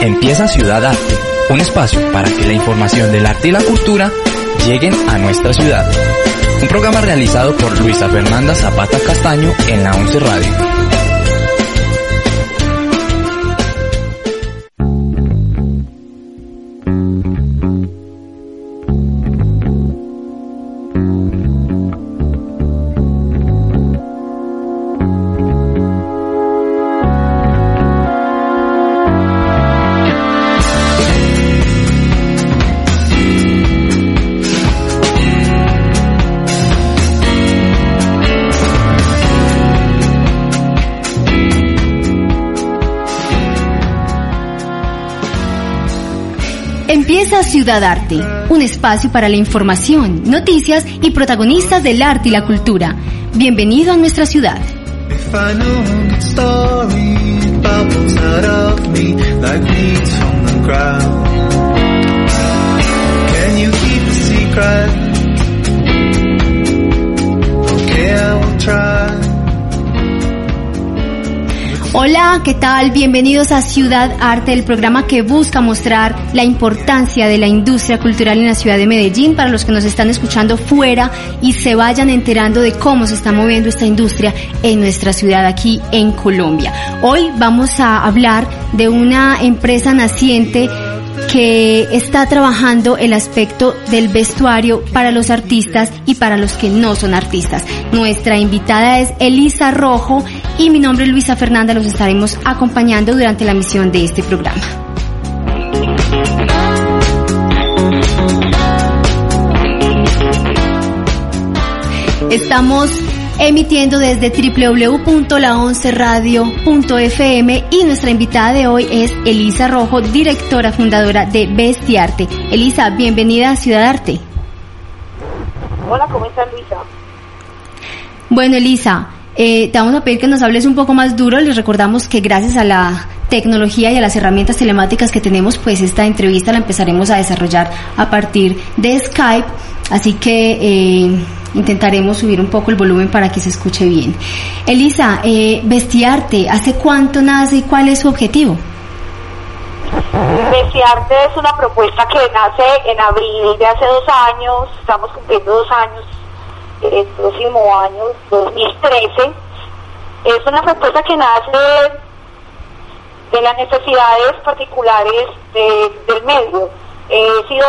Empieza Ciudad Arte, un espacio para que la información del arte y la cultura lleguen a nuestra ciudad. Un programa realizado por Luisa Fernanda Zapata Castaño en la 11 Radio. Ciudad Arte, un espacio para la información, noticias y protagonistas del arte y la cultura. Bienvenido a nuestra ciudad. Hola, ¿qué tal? Bienvenidos a Ciudad Arte, el programa que busca mostrar la importancia de la industria cultural en la ciudad de Medellín para los que nos están escuchando fuera y se vayan enterando de cómo se está moviendo esta industria en nuestra ciudad aquí en Colombia. Hoy vamos a hablar de una empresa naciente que está trabajando el aspecto del vestuario para los artistas y para los que no son artistas. Nuestra invitada es Elisa Rojo y mi nombre es Luisa Fernanda. Los estaremos acompañando durante la misión de este programa. Estamos emitiendo desde www.la11radio.fm y nuestra invitada de hoy es Elisa Rojo, directora fundadora de Bestiarte. Elisa, bienvenida a Ciudad Arte. Hola, ¿cómo estás Luisa? Bueno, Elisa, eh, te vamos a pedir que nos hables un poco más duro. Les recordamos que gracias a la tecnología y a las herramientas telemáticas que tenemos, pues esta entrevista la empezaremos a desarrollar a partir de Skype. Así que eh, intentaremos subir un poco el volumen para que se escuche bien. Elisa, eh, Bestiarte, ¿hace cuánto nace y cuál es su objetivo? Bestiarte es una propuesta que nace en abril de hace dos años, estamos cumpliendo dos años el próximo año, 2013. Es una propuesta que nace de las necesidades particulares del medio. He sido,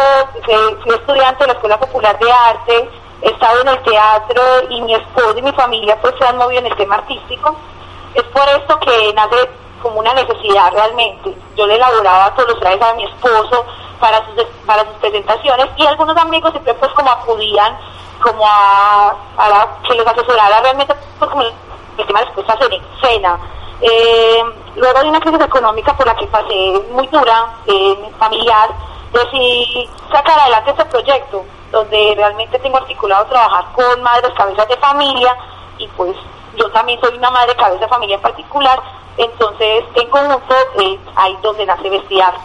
fui estudiante de la Escuela Popular de Arte, he estado en el teatro y mi esposo y mi familia pues se han movido en el tema artístico. Es por esto que nace como una necesidad realmente. Yo le elaboraba todos los trajes a mi esposo para sus, para sus presentaciones y algunos amigos siempre pues como acudían como a, que los asesorara realmente pues como el, tema de las puestas en escena. Eh, luego de una crisis económica por la que pasé muy dura, eh, familiar, decidí sacar adelante este proyecto donde realmente tengo articulado trabajar con madres cabezas de familia y pues yo también soy una madre cabeza de familia en particular, entonces en conjunto eh, ahí donde nace Bestiarte.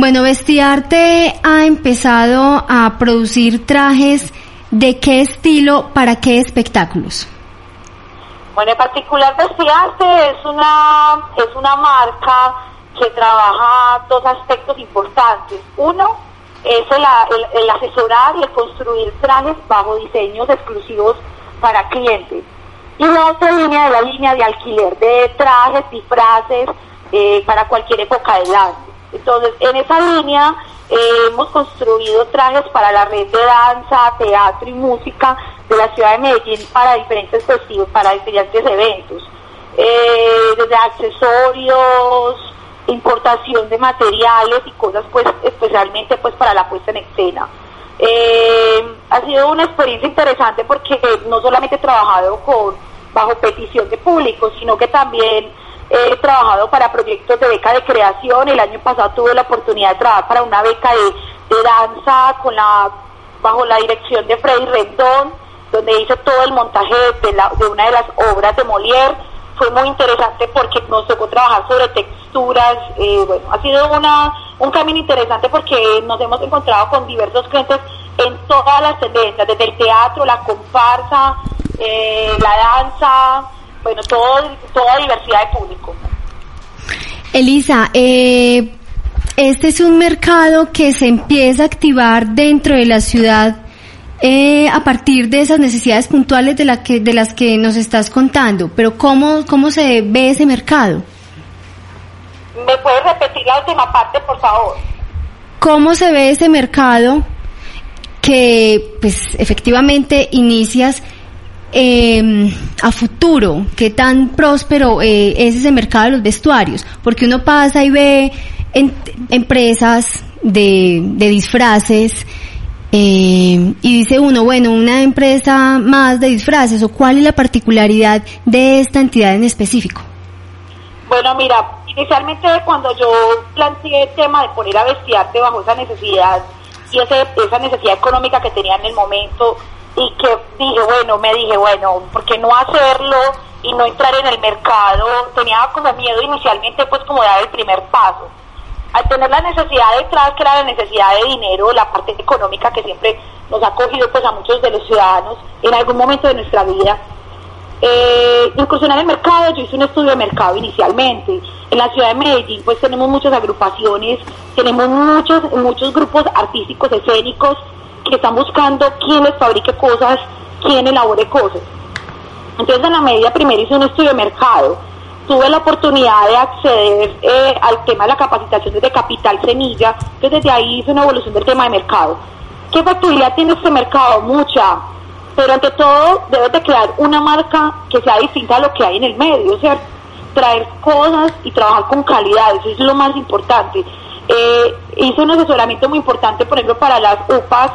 Bueno, Bestiarte ha empezado a producir trajes de qué estilo para qué espectáculos. Bueno, en particular Bestiarte es una, es una marca que trabaja dos aspectos importantes. Uno, es el, asesorar y el construir trajes bajo diseños exclusivos para clientes. Y la otra línea de la línea de alquiler de trajes, y frases eh, para cualquier época del año. Entonces, en esa línea eh, hemos construido trajes para la red de danza, teatro y música de la ciudad de Medellín para diferentes festivos, para diferentes eventos. Eh, desde accesorios, importación de materiales y cosas pues especialmente pues para la puesta en escena. Eh, ha sido una experiencia interesante porque no solamente he trabajado con bajo petición de público, sino que también he trabajado para proyectos de beca de creación. El año pasado tuve la oportunidad de trabajar para una beca de, de danza con la bajo la dirección de Freddy Rendón, donde hice todo el montaje de, la, de una de las obras de Molière fue muy interesante porque nos tocó trabajar sobre texturas, eh, bueno, ha sido una, un camino interesante porque nos hemos encontrado con diversos clientes en todas las tendencias, desde el teatro, la comparsa, eh, la danza, bueno, todo, toda diversidad de público. Elisa, eh, este es un mercado que se empieza a activar dentro de la ciudad eh, a partir de esas necesidades puntuales de, la que, de las que nos estás contando, pero ¿cómo, cómo se ve ese mercado? ¿Me puedes repetir la última parte, por favor? ¿Cómo se ve ese mercado que, pues, efectivamente inicias eh, a futuro? ¿Qué tan próspero eh, es ese mercado de los vestuarios? Porque uno pasa y ve empresas de, de disfraces eh, y dice uno, bueno, una empresa más de disfraces, o cuál es la particularidad de esta entidad en específico. Bueno, mira, inicialmente cuando yo planteé el tema de poner a vestirte bajo esa necesidad y ese, esa necesidad económica que tenía en el momento y que dije, bueno, me dije, bueno, ¿por qué no hacerlo y no entrar en el mercado? Tenía como miedo inicialmente pues como dar el primer paso al tener la necesidad detrás, que era la necesidad de dinero, la parte económica que siempre nos ha cogido pues a muchos de los ciudadanos en algún momento de nuestra vida, eh, incursionar en mercado, yo hice un estudio de mercado inicialmente. En la ciudad de Medellín pues tenemos muchas agrupaciones, tenemos muchos, muchos grupos artísticos, escénicos, que están buscando quién les fabrique cosas, quién elabore cosas. Entonces en la medida primero hice un estudio de mercado tuve la oportunidad de acceder eh, al tema de la capacitación desde Capital Semilla, que desde ahí hice una evolución del tema de mercado. ¿Qué factibilidad tiene este mercado? Mucha, pero ante todo debes de crear una marca que sea distinta a lo que hay en el medio, o sea, traer cosas y trabajar con calidad, eso es lo más importante. Eh, hice un asesoramiento muy importante, por ejemplo, para las UPAs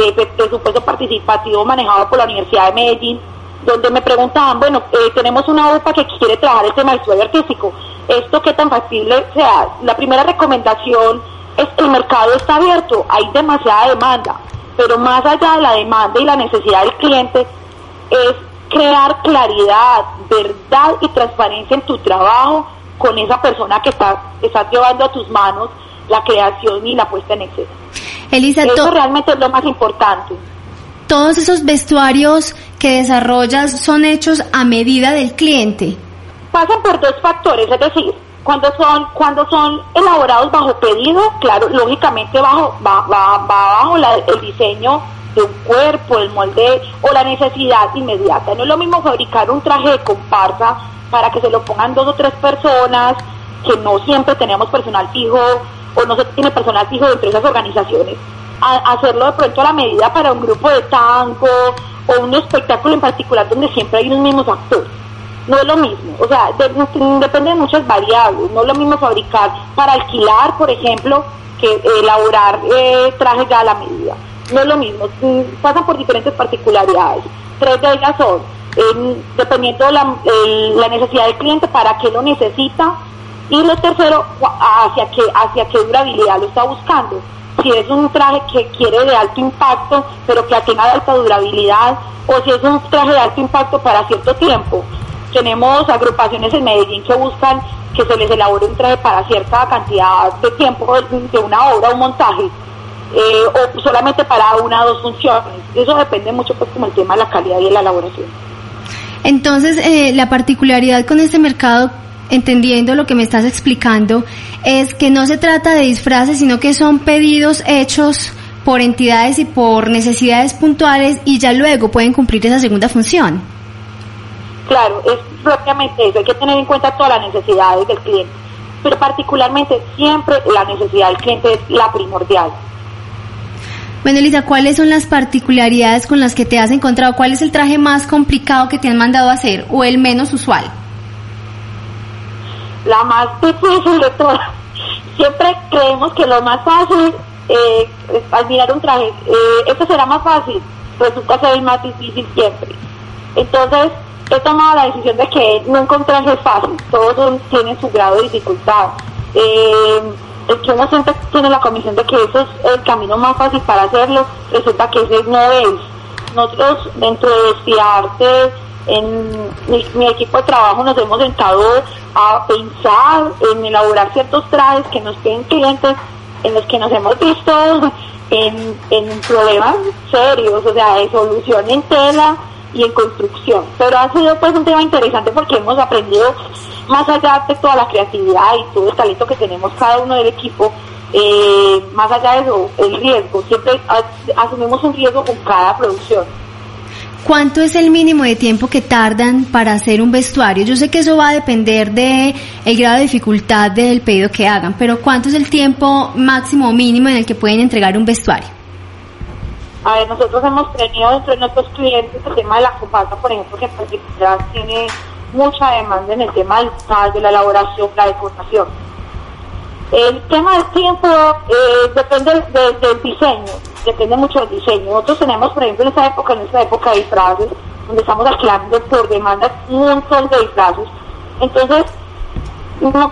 de presupuesto participativo manejado por la Universidad de Medellín, donde me preguntaban, bueno, eh, tenemos una UPA que quiere trabajar el tema del estudio artístico, ¿esto qué tan factible sea? La primera recomendación es que el mercado está abierto, hay demasiada demanda, pero más allá de la demanda y la necesidad del cliente, es crear claridad, verdad y transparencia en tu trabajo con esa persona que está, está llevando a tus manos la creación y la puesta en escena. Elisa, Eso realmente es lo más importante todos esos vestuarios que desarrollas son hechos a medida del cliente. Pasan por dos factores, es decir, cuando son cuando son elaborados bajo pedido, claro, lógicamente bajo va, va, bajo el diseño de un cuerpo, el molde o la necesidad inmediata. No es lo mismo fabricar un traje de comparsa para que se lo pongan dos o tres personas, que no siempre tenemos personal fijo o no se tiene personal fijo dentro de esas organizaciones hacerlo de pronto a la medida para un grupo de tango o un espectáculo en particular donde siempre hay los mismos actores. No es lo mismo, o sea, depende de muchas variables. No es lo mismo fabricar para alquilar, por ejemplo, que elaborar eh, trajes ya a la medida. No es lo mismo, mm, pasan por diferentes particularidades. Tres de ellas son, dependiendo de la, la necesidad del cliente, para qué lo necesita, y lo tercero, hacia qué, hacia qué durabilidad lo está buscando si es un traje que quiere de alto impacto, pero que tenga alta durabilidad, o si es un traje de alto impacto para cierto tiempo. Tenemos agrupaciones en Medellín que buscan que se les elabore un traje para cierta cantidad de tiempo de una obra, un montaje, eh, o solamente para una o dos funciones. Eso depende mucho, pues, como el tema de la calidad y la elaboración. Entonces, eh, la particularidad con este mercado entendiendo lo que me estás explicando, es que no se trata de disfraces, sino que son pedidos hechos por entidades y por necesidades puntuales y ya luego pueden cumplir esa segunda función. Claro, es propiamente eso, hay que tener en cuenta todas las necesidades del cliente, pero particularmente siempre la necesidad del cliente es la primordial. Bueno, Elisa, ¿cuáles son las particularidades con las que te has encontrado? ¿Cuál es el traje más complicado que te han mandado a hacer o el menos usual? La más difícil de todas. Siempre creemos que lo más fácil eh, es admirar un traje. Eh, esto será más fácil, resulta ser el más difícil siempre. Entonces, he tomado la decisión de que no encontrarse es fácil, todos tienen su grado de dificultad. Eh, el que uno siempre tiene la comisión de que eso es el camino más fácil para hacerlo, resulta que ese no es. Nosotros dentro de estudiarte en mi, equipo de trabajo nos hemos sentado a pensar en elaborar ciertos trajes que nos queden clientes en los que nos hemos visto en, en problemas serios, o sea, de solución en tela y en construcción. Pero ha sido pues un tema interesante porque hemos aprendido más allá de toda la creatividad y todo el talento que tenemos cada uno del equipo, eh, más allá de eso, el riesgo, siempre asumimos un riesgo con cada producción. ¿Cuánto es el mínimo de tiempo que tardan para hacer un vestuario? Yo sé que eso va a depender de el grado de dificultad del pedido que hagan, pero ¿cuánto es el tiempo máximo o mínimo en el que pueden entregar un vestuario? A ver, nosotros hemos tenido dentro de nuestros clientes el tema de la comparsa, por ejemplo, que en particular tiene mucha demanda en el tema del de la elaboración, la decoración el tema del tiempo eh, depende del diseño, depende mucho del diseño. Nosotros tenemos, por ejemplo, en esta época, en esta época de disfraces, donde estamos alquilando por demanda un montón de disfraces. Entonces,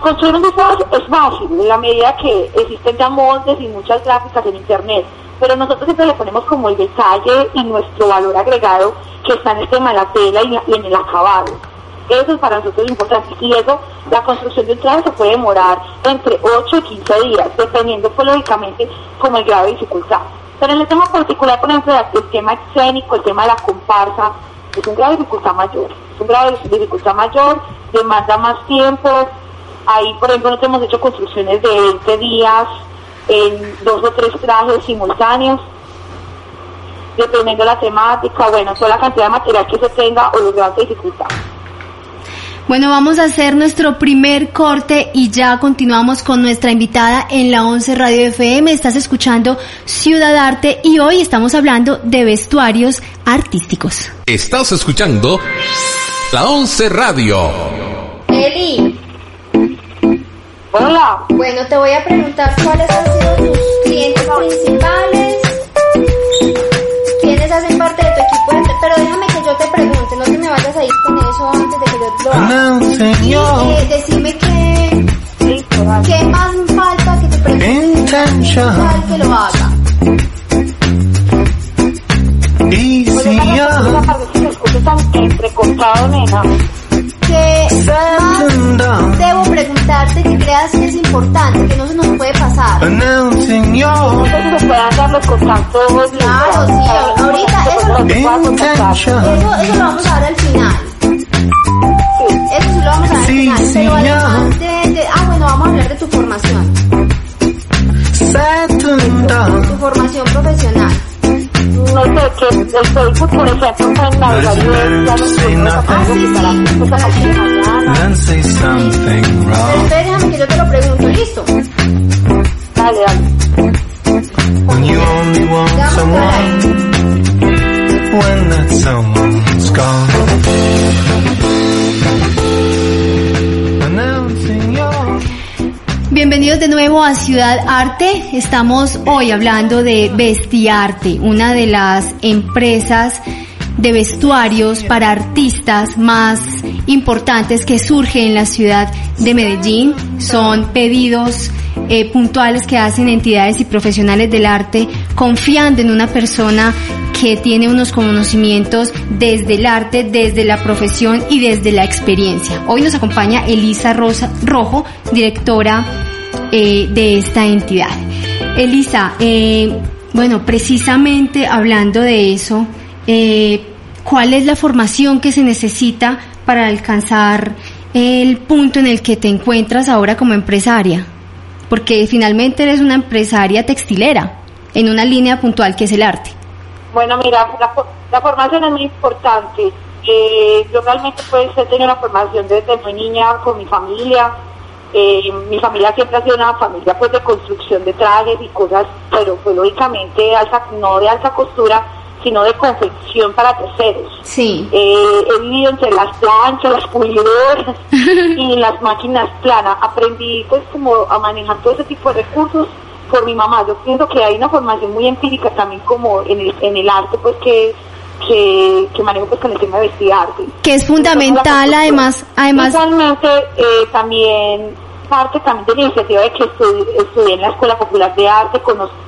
construir un disfraz es fácil, en la medida que existen ya moldes y muchas gráficas en internet. Pero nosotros siempre le ponemos como el detalle y nuestro valor agregado que está en el tema de la tela y en el acabado. Eso es para nosotros importante. Y eso, la construcción de un traje se puede demorar entre 8 y 15 días, dependiendo, pues, lógicamente, como el grado de dificultad. Pero en el tema particular, por ejemplo, el tema escénico, el tema de la comparsa, es un grado de dificultad mayor. Es un grado de dificultad mayor, demanda más tiempo. Ahí, por ejemplo, nosotros hemos hecho construcciones de 20 días en dos o tres trajes simultáneos dependiendo de la temática, bueno, toda la cantidad de material que se tenga o los grados de dificultad. Bueno, vamos a hacer nuestro primer corte y ya continuamos con nuestra invitada en la 11 Radio FM. Estás escuchando Ciudad Arte y hoy estamos hablando de vestuarios artísticos. Estás escuchando la 11 Radio. Eli. Hola. Bueno, te voy a preguntar cuáles han sido tus clientes principales, quiénes hacen parte de tu equipo, pero déjame que yo te pregunte, no te me vayas a ir con eso antes de que yo lo haga. Y eh, decime qué, qué más falta que te pregunte. Tal que lo haga. Y si ya... entrecortado, nena. Que más debo preguntarte que creas que es importante, que no se nos puede pasar. No sé si nos puedan dar los contactos. Claro, sí, ahorita eso, eso, eso lo vamos a ver al Pero además de, de, ah bueno, vamos a hablar de tu formación. Tu formación profesional no sé, que el Facebook, por ejemplo, en la ya no say something wrong. déjame que yo te lo pregunto, ¿listo? Dale, dale. When you only want someone, when that someone's gone. Bienvenidos de nuevo a Ciudad Arte. Estamos hoy hablando de Vestiarte, una de las empresas de vestuarios para artistas más importantes que surge en la ciudad de Medellín. Son pedidos eh, puntuales que hacen entidades y profesionales del arte confiando en una persona que tiene unos conocimientos desde el arte, desde la profesión y desde la experiencia. Hoy nos acompaña Elisa Rosa, Rojo, directora eh, de esta entidad. Elisa, eh, bueno, precisamente hablando de eso, eh, ¿cuál es la formación que se necesita para alcanzar el punto en el que te encuentras ahora como empresaria? Porque finalmente eres una empresaria textilera en una línea puntual que es el arte. Bueno, mira, la, formación es muy importante. yo realmente pues he tenido una formación desde muy niña con mi familia, eh, mi familia siempre ha sido una familia pues de construcción de trajes y cosas, pero pues lógicamente alta, no de alta costura, sino de confección para terceros. Sí. Eh, he vivido entre las planchas, las pulidoras y las máquinas planas. Aprendí pues como a manejar todo ese tipo de recursos por mi mamá. Yo pienso que hay una formación muy empírica también como en el, en el arte pues que que, que manejo pues con el tema de vestir arte. Que es fundamental además, además. Igualmente eh, también parte también de la iniciativa de que estudié, en la Escuela Popular de Arte,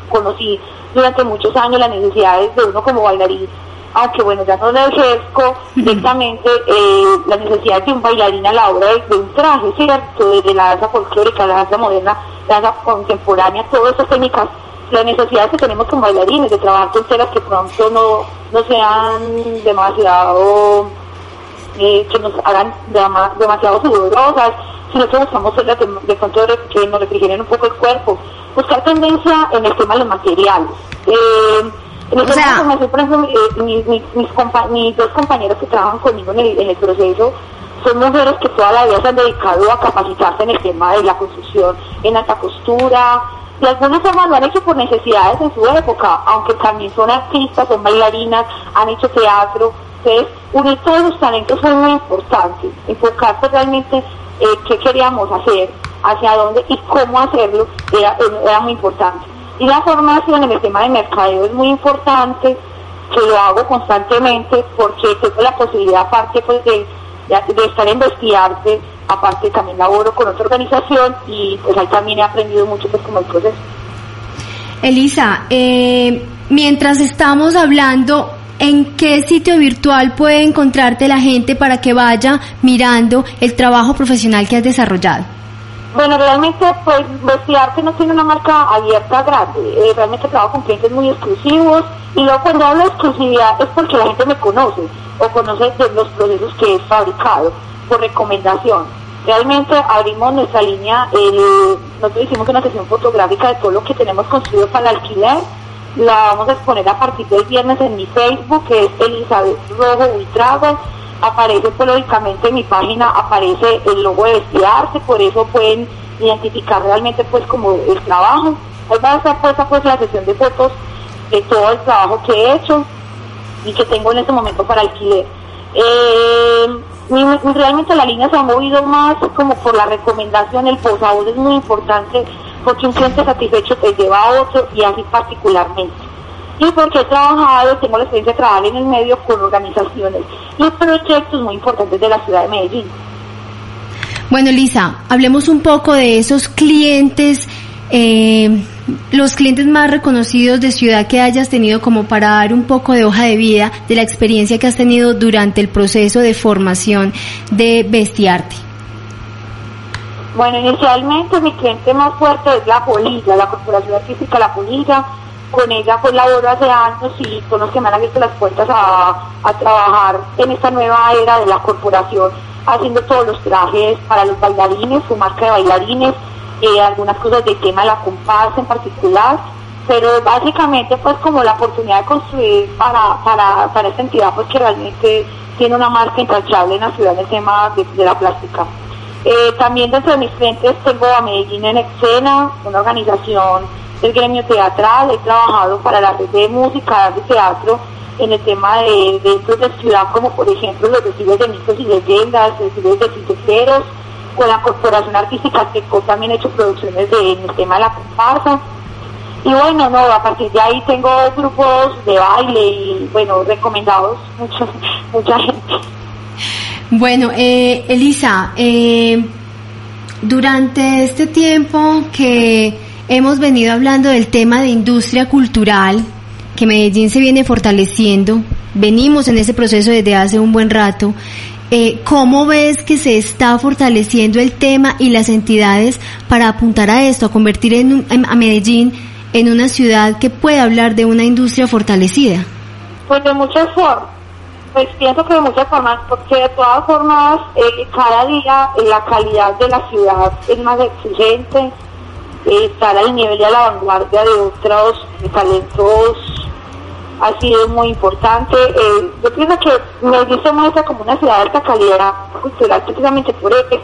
conocí durante muchos años las necesidades de uno como bailarín, aunque bueno, ya no lo ejerzo directamente, eh, las necesidades de un bailarín a la hora de, un traje, ¿cierto? Desde la danza folclórica, la danza moderna, la danza contemporánea, todas esas técnicas las necesidades que tenemos como bailarines de trabajar con telas que pronto no, no sean demasiado eh, que nos hagan demasiado sudorosas, sino que buscamos de, de pronto que nos refrigeren un poco el cuerpo. Buscar tendencia en el tema de los materiales. Eh, en el tema de por ejemplo, eh, mis, mis, dos compañeros que trabajan conmigo en el, en el proceso son mujeres que toda la vida se han dedicado a capacitarse en el tema de la construcción, en alta costura, de alguna forma lo han hecho por necesidades en su época, aunque también son artistas, son bailarinas, han hecho teatro. Entonces, unir todos los talentos fue muy importante, enfocarse realmente eh, qué queríamos hacer, hacia dónde y cómo hacerlo era, muy importante. Y la formación en el tema de mercadeo es muy importante, que lo hago constantemente porque tengo la posibilidad aparte pues de, de, estar en Vestiarte, aparte también laboro con otra organización y pues ahí también he aprendido mucho pues como el proceso. Elisa, eh, mientras estamos hablando, ¿en qué sitio virtual puede encontrarte la gente para que vaya mirando el trabajo profesional que has desarrollado? Bueno, realmente, pues, Vestiarte no tiene una marca abierta grande. Eh, realmente trabajo con clientes muy exclusivos. Y luego cuando hablo de exclusividad es porque la gente me conoce o conoce de los procesos que he fabricado por recomendación. Realmente abrimos nuestra línea, el, nosotros hicimos una sesión fotográfica de todo lo que tenemos construido para el alquiler. La vamos a exponer a partir del viernes en mi Facebook, que es Elizabeth Rojo Ultrago aparece políticamente en mi página, aparece el logo de Vestiarse, por eso pueden identificar realmente pues como el trabajo. Hoy va a estar puesta pues la sesión de fotos de todo el trabajo que he hecho y que tengo en este momento para alquiler. Eh, realmente la línea se ha movido más como por la recomendación, el posavoz es muy importante porque un cliente satisfecho te lleva a otro y así particularmente y porque he trabajado, tengo la experiencia de trabajar en el medio con organizaciones y proyectos muy importantes de la ciudad de Medellín. Bueno, Lisa, hablemos un poco de esos clientes, eh, los clientes más reconocidos de ciudad que hayas tenido como para dar un poco de hoja de vida de la experiencia que has tenido durante el proceso de formación de Bestiarte. Bueno, inicialmente mi cliente más fuerte es la Polilla, la Corporación Artística La Polilla, con ella pues laboro hace años y con los que me han abierto las puertas a, trabajar en esta nueva era de la corporación, haciendo todos los trajes para los bailarines, su marca de bailarines, eh, algunas cosas de tema la comparsa en particular, pero básicamente pues como la oportunidad de construir para, para, para esta entidad pues que realmente tiene una marca intachable en la ciudad en el tema de, la plástica. Eh, también dentro de mis clientes tengo a Medellín en Escena, una organización el gremio teatral, he trabajado para la red de música, de teatro, en el tema de dentro de ciudad, como por ejemplo los desfiles de mitos y leyendas, desfiles de titeros, con la Corporación Artística que también he hecho producciones en el tema de la comparsa. Y bueno, no, a partir de ahí tengo grupos de baile y bueno, recomendados mucha, mucha gente. Bueno, eh, Elisa, eh, durante este tiempo que Hemos venido hablando del tema de industria cultural, que Medellín se viene fortaleciendo. Venimos en ese proceso desde hace un buen rato. Eh, ¿Cómo ves que se está fortaleciendo el tema y las entidades para apuntar a esto, a convertir en, a Medellín en una ciudad que pueda hablar de una industria fortalecida? Pues de muchas formas. Pues pienso que de muchas formas, porque de todas formas, eh, cada día la calidad de la ciudad es más exigente, estar al nivel de la vanguardia de otros talentos ha sido muy importante. Eh, yo pienso que Medellín se muestra como una ciudad de alta calidad cultural precisamente por eso,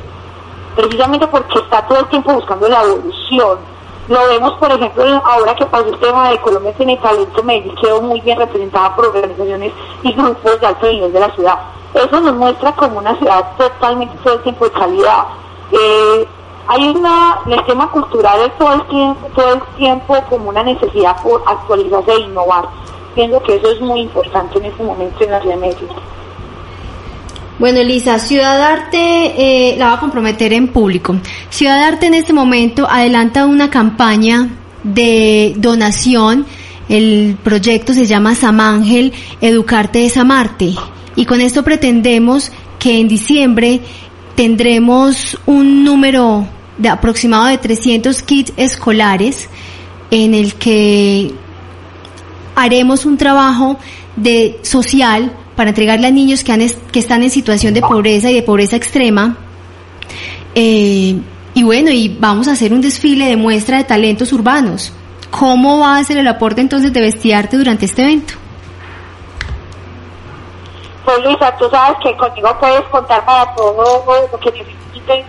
precisamente porque está todo el tiempo buscando la evolución. Lo vemos, por ejemplo, ahora que pasó el tema de Colombia tiene talento, Medellín quedó muy bien representada por organizaciones y grupos de alto nivel de la ciudad. Eso nos muestra como una ciudad totalmente todo el tiempo de calidad. Eh, hay una, el tema cultural es todo el tiempo, todo el tiempo como una necesidad por actualizarse e innovar. Pienso que eso es muy importante en este momento en la ciudad de Medellín. Bueno, Elisa, Ciudad Arte eh, la va a comprometer en público. Ciudad Arte en este momento adelanta una campaña de donación. El proyecto se llama Samángel, Educarte es Amarte. Y con esto pretendemos que en diciembre tendremos un número de aproximado de 300 kits escolares en el que haremos un trabajo de social para entregarle a niños que, han que están en situación de pobreza y de pobreza extrema. Eh, y bueno, y vamos a hacer un desfile de muestra de talentos urbanos. ¿Cómo va a ser el aporte entonces de Vestiarte durante este evento? Pues Luisa, tú sabes que conmigo puedes contar para todo lo que necesiten.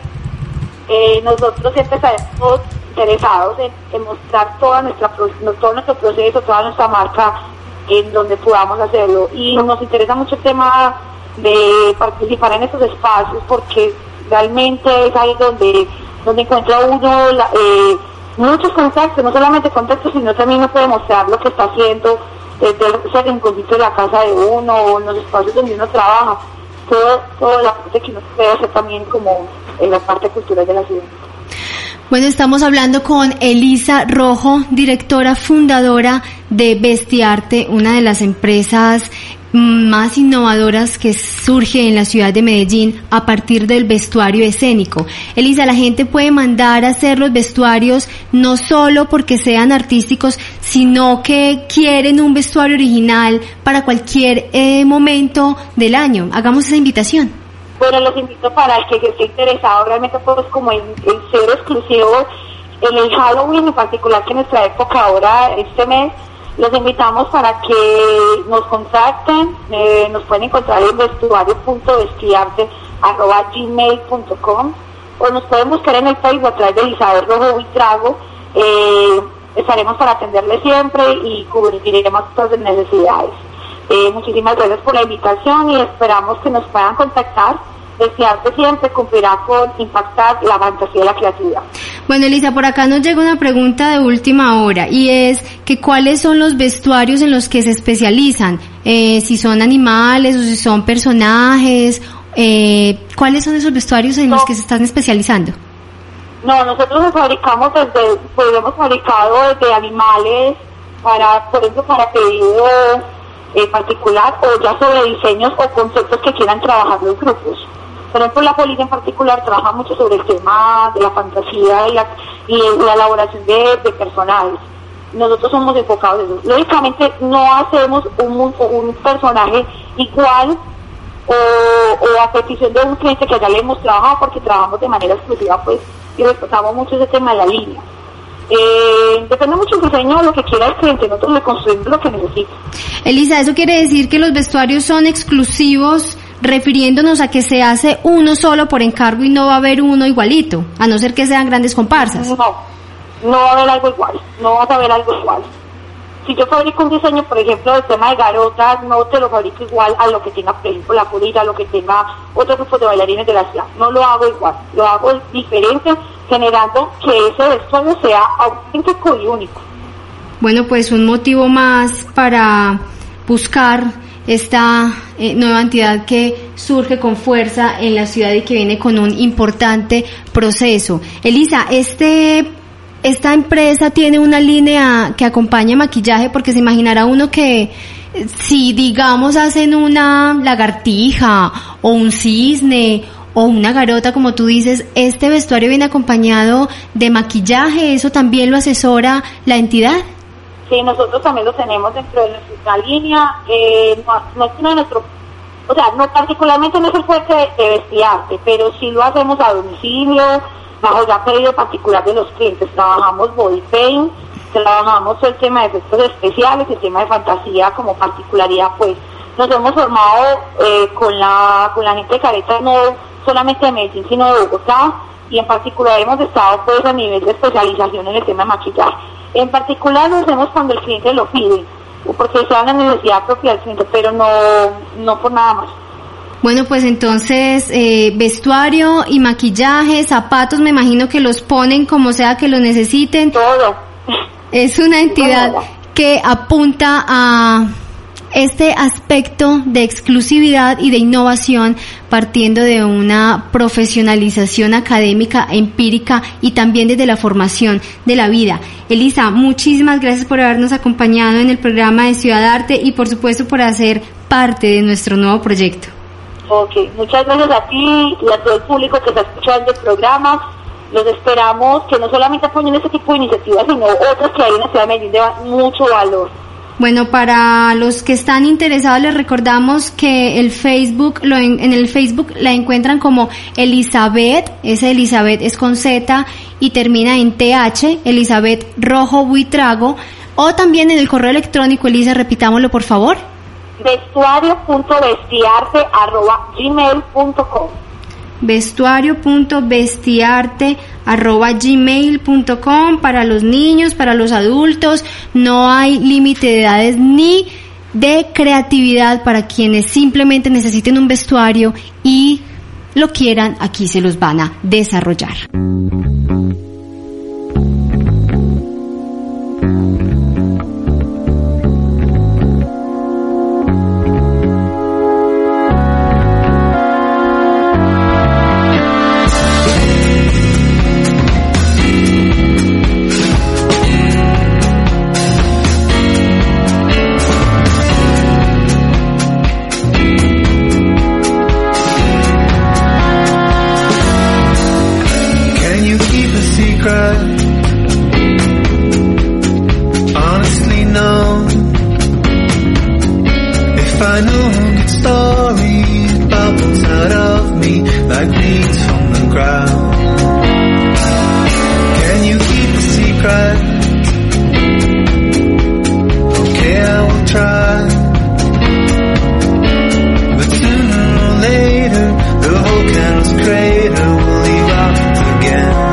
Eh, nosotros siempre estamos interesados en, mostrar toda nuestra, todo nuestro proceso, toda nuestra marca en donde podamos hacerlo. Y nos interesa mucho el tema de participar en estos espacios porque realmente es ahí donde, donde encuentra uno eh, muchos contactos, no solamente contactos, sino también uno puede mostrar lo que está haciendo desde ese rinconcito de la casa de uno o en los espacios donde uno trabaja. Todo, toda la parte que uno puede hacer también como en la parte cultural de la ciudad. Bueno, estamos hablando con Elisa Rojo, directora fundadora de Bestiarte, una de las empresas más innovadoras que surge en la ciudad de Medellín a partir del vestuario escénico. Elisa, la gente puede mandar a hacer los vestuarios no solo porque sean artísticos, sino que quieren un vestuario original para cualquier eh, momento del año. Hagamos esa invitación. Bueno, los invito para el que esté interesado realmente pues como en, ser exclusivo en el Halloween en particular que en nuestra época ahora este mes los invitamos para que nos contacten eh, nos pueden encontrar en vestuario.vesquiarte.gmail.com o nos pueden buscar en el Facebook a través de Elizabeth Rojo Trago eh, estaremos para atenderle siempre y cubriremos todas las necesidades eh, muchísimas gracias por la invitación y esperamos que nos puedan contactar. Desearte siempre cumplirá con impactar la fantasía y la creatividad. Bueno, Elisa, por acá nos llega una pregunta de última hora y es que cuáles son los vestuarios en los que se especializan, eh, si son animales o si son personajes, eh, ¿cuáles son esos vestuarios en los que se están especializando? No, nosotros fabricamos desde, pues hemos fabricado desde animales para, por ejemplo, para pedidos en particular o ya sobre diseños o conceptos que quieran trabajar los grupos. Por ejemplo, la política en particular trabaja mucho sobre el tema de la fantasía y la, elaboración de, personajes. Nosotros somos enfocados en eso. Lógicamente no hacemos un, un personaje igual o, a petición de un cliente que ya le hemos trabajado porque trabajamos de manera exclusiva pues y respetamos mucho ese tema de la línea. Eh, depende mucho del diseño, lo que quiera el cliente, nosotros le construimos lo que necesita. Elisa, ¿eso quiere decir que los vestuarios son exclusivos refiriéndonos a que se hace uno solo por encargo y no va a haber uno igualito, a no ser que sean grandes comparsas? No, no va a haber algo igual, no va a haber algo igual. Si yo fabrico un diseño, por ejemplo, del tema de garotas, no te lo fabrico igual a lo que tenga, por ejemplo, la pulita, a lo que tenga otro grupo de bailarines de la ciudad. No lo hago igual, lo hago diferente generando que ese vestuario sea auténtico y único. Bueno, pues un motivo más para buscar esta eh, nueva entidad que surge con fuerza en la ciudad y que viene con un importante proceso. Elisa, este esta empresa tiene una línea que acompaña maquillaje porque se imaginará uno que eh, si digamos hacen una lagartija o un cisne o una garota, como tú dices, este vestuario viene acompañado de maquillaje, ¿eso también lo asesora la entidad? Sí, nosotros también lo tenemos dentro de nuestra línea, eh, no, es uno de nuestro, o sea, no particularmente no es el fuerte de, vestiarte, pero sí lo hacemos a domicilio, bajo ya pedido particular de los clientes, trabajamos body paint, trabajamos el tema de efectos especiales, el tema de fantasía como particularidad, pues nos hemos formado eh, con la con la gente de Careta no solamente de Medellín, sino de Bogotá, y en particular hemos estado pues a nivel de especialización en el tema de maquillaje. En particular lo hacemos cuando el cliente lo pide, porque sea una necesidad propia del cliente, pero no, no por nada más. Bueno, pues entonces eh, vestuario y maquillaje, zapatos, me imagino que los ponen como sea que lo necesiten. Todo. Es una entidad que apunta a este aspecto de exclusividad y de innovación partiendo de una profesionalización académica, empírica y también desde la formación de la vida. Elisa, muchísimas gracias por habernos acompañado en el programa de Ciudad Arte y por supuesto por hacer parte de nuestro nuevo proyecto. Ok, muchas gracias a ti y a todo el público que está escuchando el programa. Los esperamos que no solamente apoyen este tipo de iniciativas, sino otras que hay en la ciudad de Medellín de mucho valor. Bueno, para los que están interesados les recordamos que el Facebook, lo en, en, el Facebook la encuentran como Elizabeth, esa Elizabeth es con Z y termina en TH, Elizabeth Rojo Buitrago, o también en el correo electrónico, Elisa, repitámoslo por favor. vestuario.vestiarte.gmail.com vestuario.vestiarte.gmail.com para los niños, para los adultos, no hay límite de edades ni de creatividad para quienes simplemente necesiten un vestuario y lo quieran, aquí se los van a desarrollar. find a haunted story bubbles out of me like weeds from the ground. Can you keep a secret? Okay, I will try. But sooner or later, the whole candle's crater will again.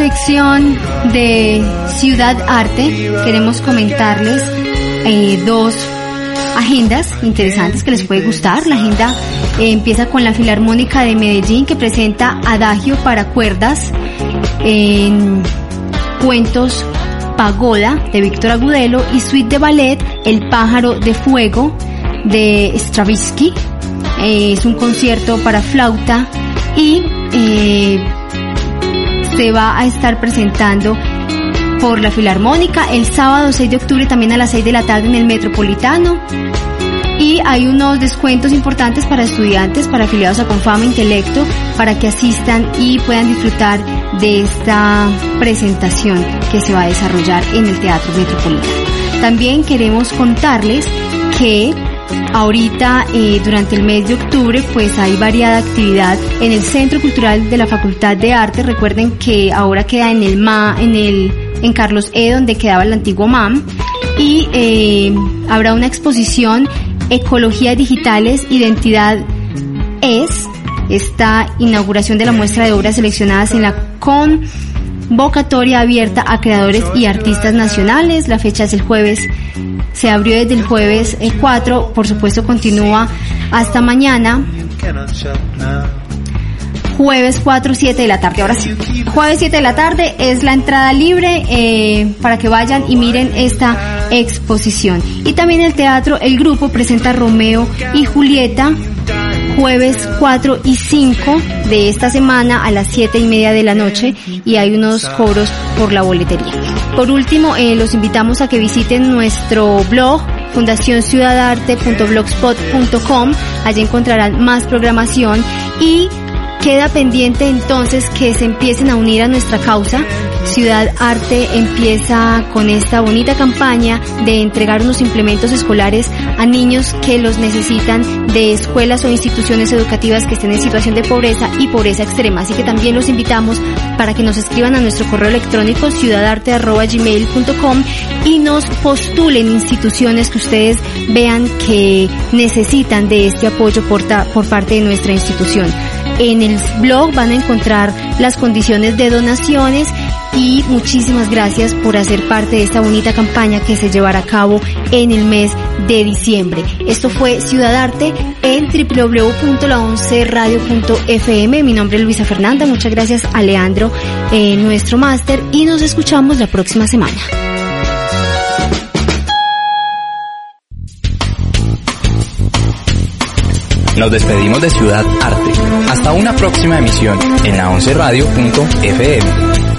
Sección de Ciudad Arte queremos comentarles eh, dos agendas interesantes que les puede gustar. La agenda eh, empieza con la Filarmónica de Medellín que presenta Adagio para cuerdas en cuentos Pagoda de Víctor Agudelo y Suite de Ballet El pájaro de fuego de Stravinsky. Eh, es un concierto para flauta y se va a estar presentando por la Filarmónica el sábado 6 de octubre también a las 6 de la tarde en el Metropolitano. Y hay unos descuentos importantes para estudiantes, para afiliados a Confama Intelecto, para que asistan y puedan disfrutar de esta presentación que se va a desarrollar en el Teatro Metropolitano. También queremos contarles que Ahorita, eh, durante el mes de octubre, pues hay variada actividad en el Centro Cultural de la Facultad de Arte. Recuerden que ahora queda en el MA, en el, en Carlos E, donde quedaba el antiguo MAM. Y eh, habrá una exposición Ecología Digitales, Identidad es, esta inauguración de la muestra de obras seleccionadas en la convocatoria abierta a creadores y artistas nacionales. La fecha es el jueves se abrió desde el jueves 4, eh, por supuesto continúa hasta mañana. Jueves 4, 7 de la tarde, ahora sí. Jueves 7 de la tarde es la entrada libre eh, para que vayan y miren esta exposición. Y también el teatro, el grupo presenta Romeo y Julieta jueves 4 y 5 de esta semana a las 7 y media de la noche y hay unos cobros por la boletería. Por último, eh, los invitamos a que visiten nuestro blog fundacionciudadarte.blogspot.com. Allí encontrarán más programación y queda pendiente entonces que se empiecen a unir a nuestra causa Ciudad Arte empieza con esta bonita campaña de entregar unos implementos escolares a niños que los necesitan de escuelas o instituciones educativas que estén en situación de pobreza y pobreza extrema. Así que también los invitamos para que nos escriban a nuestro correo electrónico ciudadarte.gmail.com y nos postulen instituciones que ustedes vean que necesitan de este apoyo por, por parte de nuestra institución. En el blog van a encontrar las condiciones de donaciones y muchísimas gracias por hacer parte de esta bonita campaña que se llevará a cabo en el mes de diciembre. Esto fue Ciudad Arte en www.la11radio.fm. Mi nombre es Luisa Fernanda. Muchas gracias a Leandro, eh, nuestro máster, y nos escuchamos la próxima semana. Nos despedimos de Ciudad Arte. Hasta una próxima emisión en la 11radio.fm.